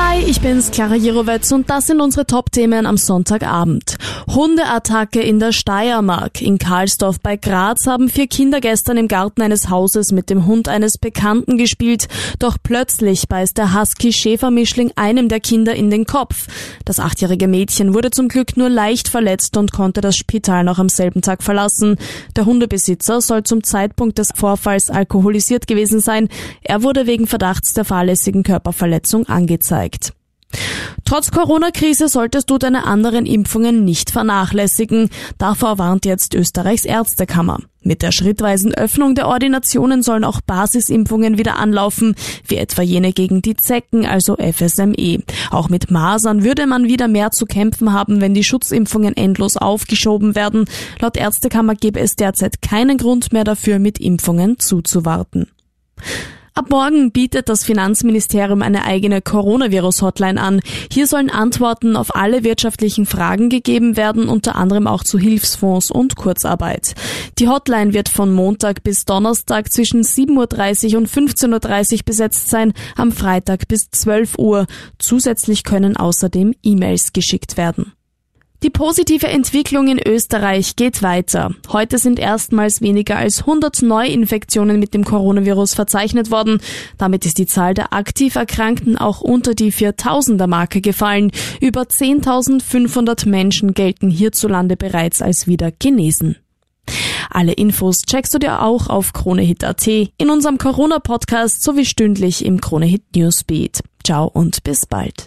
Hi, ich bin's, Clara Jirovetz und das sind unsere Top-Themen am Sonntagabend. Hundeattacke in der Steiermark. In Karlsdorf bei Graz haben vier Kinder gestern im Garten eines Hauses mit dem Hund eines Bekannten gespielt. Doch plötzlich beißt der Husky-Schäfermischling einem der Kinder in den Kopf. Das achtjährige Mädchen wurde zum Glück nur leicht verletzt und konnte das Spital noch am selben Tag verlassen. Der Hundebesitzer soll zum Zeitpunkt des Vorfalls alkoholisiert gewesen sein. Er wurde wegen Verdachts der fahrlässigen Körperverletzung angezeigt. Trotz Corona-Krise solltest du deine anderen Impfungen nicht vernachlässigen. Davor warnt jetzt Österreichs Ärztekammer. Mit der schrittweisen Öffnung der Ordinationen sollen auch Basisimpfungen wieder anlaufen, wie etwa jene gegen die Zecken, also FSME. Auch mit Masern würde man wieder mehr zu kämpfen haben, wenn die Schutzimpfungen endlos aufgeschoben werden. Laut Ärztekammer gäbe es derzeit keinen Grund mehr dafür, mit Impfungen zuzuwarten. Ab morgen bietet das Finanzministerium eine eigene Coronavirus-Hotline an. Hier sollen Antworten auf alle wirtschaftlichen Fragen gegeben werden, unter anderem auch zu Hilfsfonds und Kurzarbeit. Die Hotline wird von Montag bis Donnerstag zwischen 7.30 Uhr und 15.30 Uhr besetzt sein, am Freitag bis 12 Uhr. Zusätzlich können außerdem E-Mails geschickt werden. Die positive Entwicklung in Österreich geht weiter. Heute sind erstmals weniger als 100 Neuinfektionen mit dem Coronavirus verzeichnet worden. Damit ist die Zahl der aktiv Erkrankten auch unter die 4000er Marke gefallen. Über 10.500 Menschen gelten hierzulande bereits als wieder genesen. Alle Infos checkst du dir auch auf KroneHit.at, in unserem Corona-Podcast sowie stündlich im KroneHit Newsbeat. Ciao und bis bald.